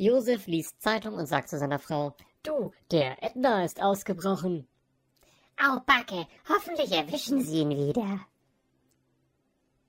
Josef liest Zeitung und sagt zu seiner Frau, Du, der Edna ist ausgebrochen. Au Backe, hoffentlich erwischen sie ihn wieder.